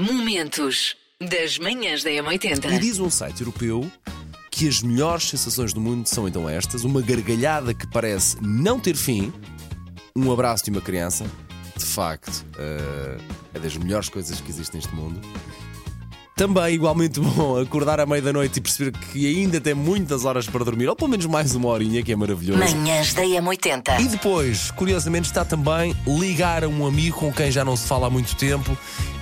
Momentos das manhãs da E M80. diz um site europeu que as melhores sensações do mundo são então estas: uma gargalhada que parece não ter fim, um abraço de uma criança, de facto, eh, é das melhores coisas que existem neste mundo. Também igualmente bom acordar à meia da noite e perceber que ainda tem muitas horas para dormir, ou pelo menos mais uma horinha, que é maravilhoso. Manhãs da E M80. depois, curiosamente, está também ligar a um amigo com quem já não se fala há muito tempo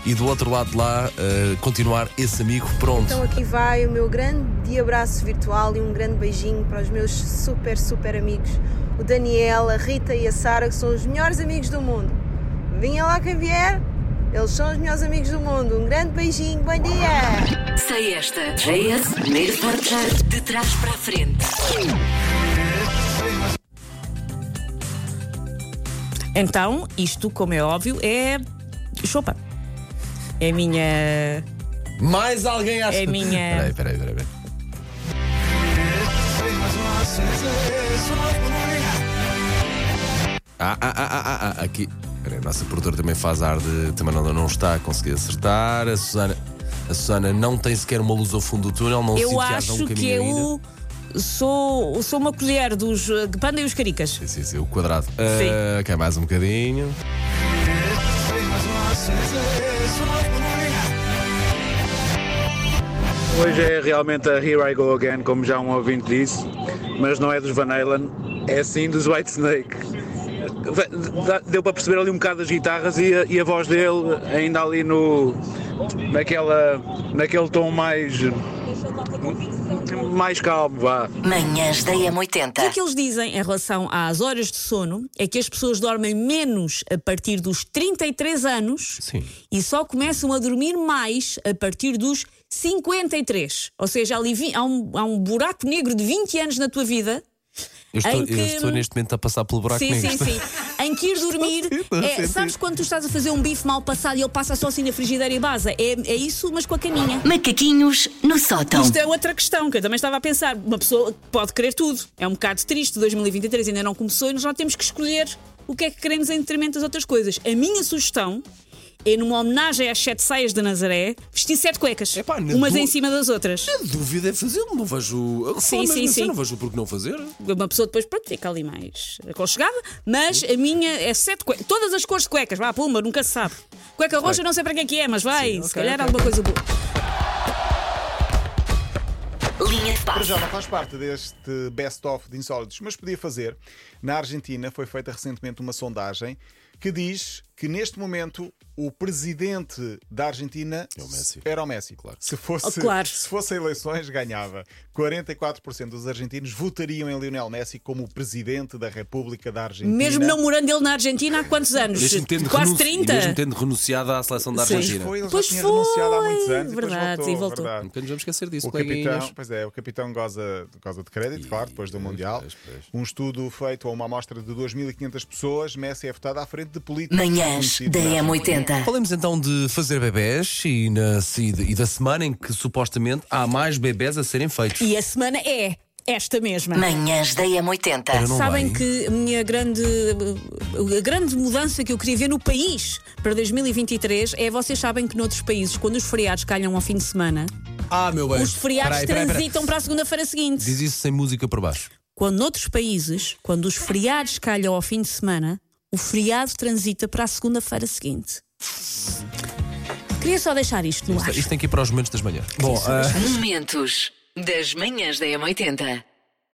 e do outro lado de lá eh, continuar esse amigo pronto. Então aqui vai o meu grande abraço virtual e um grande beijinho para os meus super, super amigos, o Daniel, a Rita e a Sara, que são os melhores amigos do mundo. Vinha lá quem vier, eles são os melhores amigos do mundo. Um grande beijinho, bom dia! Sei esta. JS, primeiro portar de trás para a frente. Então, isto, como é óbvio, é chopa. É a minha. Mais alguém acha. É minha- Peraí, peraí, peraí. peraí. Ah, ah, ah, ah, ah, ah, aqui. A nossa produtora também faz ar de. Também não, não está a conseguir acertar. A Susana, a Susana não tem sequer uma luz ao fundo do túnel, não Eu acho um caminho que ainda. eu sou, sou uma colher dos uh, panda e os caricas. Sim, sim, sim, o quadrado. Ah, ok, mais um bocadinho. Hoje é realmente a Here I Go Again, como já um ouvinte disse, mas não é dos Van Halen, é sim dos White Snake. Deu para perceber ali um bocado as guitarras e a, e a voz dele ainda ali no naquela naquele tom mais mais calmo, vá. Manhãs da O que é M80. que eles dizem em relação às horas de sono é que as pessoas dormem menos a partir dos 33 anos Sim. e só começam a dormir mais a partir dos 53. Ou seja, ali vi- há um, há um buraco negro de 20 anos na tua vida. Eu estou, que- eu estou neste momento a passar pelo buraco sim, sim, sim. Em que ir dormir. É, sabes quando tu estás a fazer um bife mal passado e ele passa só assim na frigideira e basa? É, é isso, mas com a caminha. Macaquinhos no sótão. Isto é outra questão que eu também estava a pensar. Uma pessoa pode querer tudo. É um bocado triste. 2023 ainda não começou e nós já temos que escolher o que é que queremos em detrimento das outras coisas. A minha sugestão é, numa homenagem às sete saias de Nazaré, vestir sete cuecas. Epá, umas du- em cima das outras. A dúvida é fazê-lo, não vejo. Sim, sim, assim, sim. Não vejo por que não fazer. Uma pessoa depois pronto, fica ali mais aconchegada, mas a minha é sete cuecas. Todas as cores de cuecas, vá, pumba, nunca se sabe. Cueca roxa, não sei para que é que é, mas vai, Sim, se ok, calhar ok. alguma coisa boa. Linha de passe. já não faz parte deste best-of de insólitos, mas podia fazer. Na Argentina foi feita recentemente uma sondagem que diz que neste momento o presidente da Argentina é o era o Messi. Claro. Se, fosse, oh, claro. fosse eleições, ganhava. 44% dos argentinos votariam em Lionel Messi como o presidente da República da Argentina. Mesmo não morando ele na Argentina há quantos anos? Quase 30? mesmo tendo renunciado à seleção da Argentina. Sim. Foi, ele pois foi. renunciado há muitos anos. Verdade, e voltou. Verdade. Nunca nos vamos esquecer disso, o capitão, Pois é, o capitão goza, goza de crédito, e, claro, depois do Mundial. Pois, pois. Um estudo feito a uma amostra de 2.500 pessoas, Messi é votado à frente de políticos. Manhã 10 da M80. Falemos então de fazer bebés e, na, e da semana em que supostamente há mais bebés a serem feitos. E a semana é esta mesma. Manhãs da M80. Sabem bem. que a minha grande, a grande mudança que eu queria ver no país para 2023 é vocês sabem que noutros países, quando os feriados calham ao fim de semana, ah, meu bem. os feriados peraí, peraí, transitam para a segunda-feira seguinte. Diz isso sem música por baixo. Quando noutros países, quando os feriados calham ao fim de semana, o feriado transita para a segunda-feira seguinte. Queria só deixar isto no ar. Isto, isto tem que ir para os momentos das manhãs. Bom, ah, Momentos das manhãs da M80.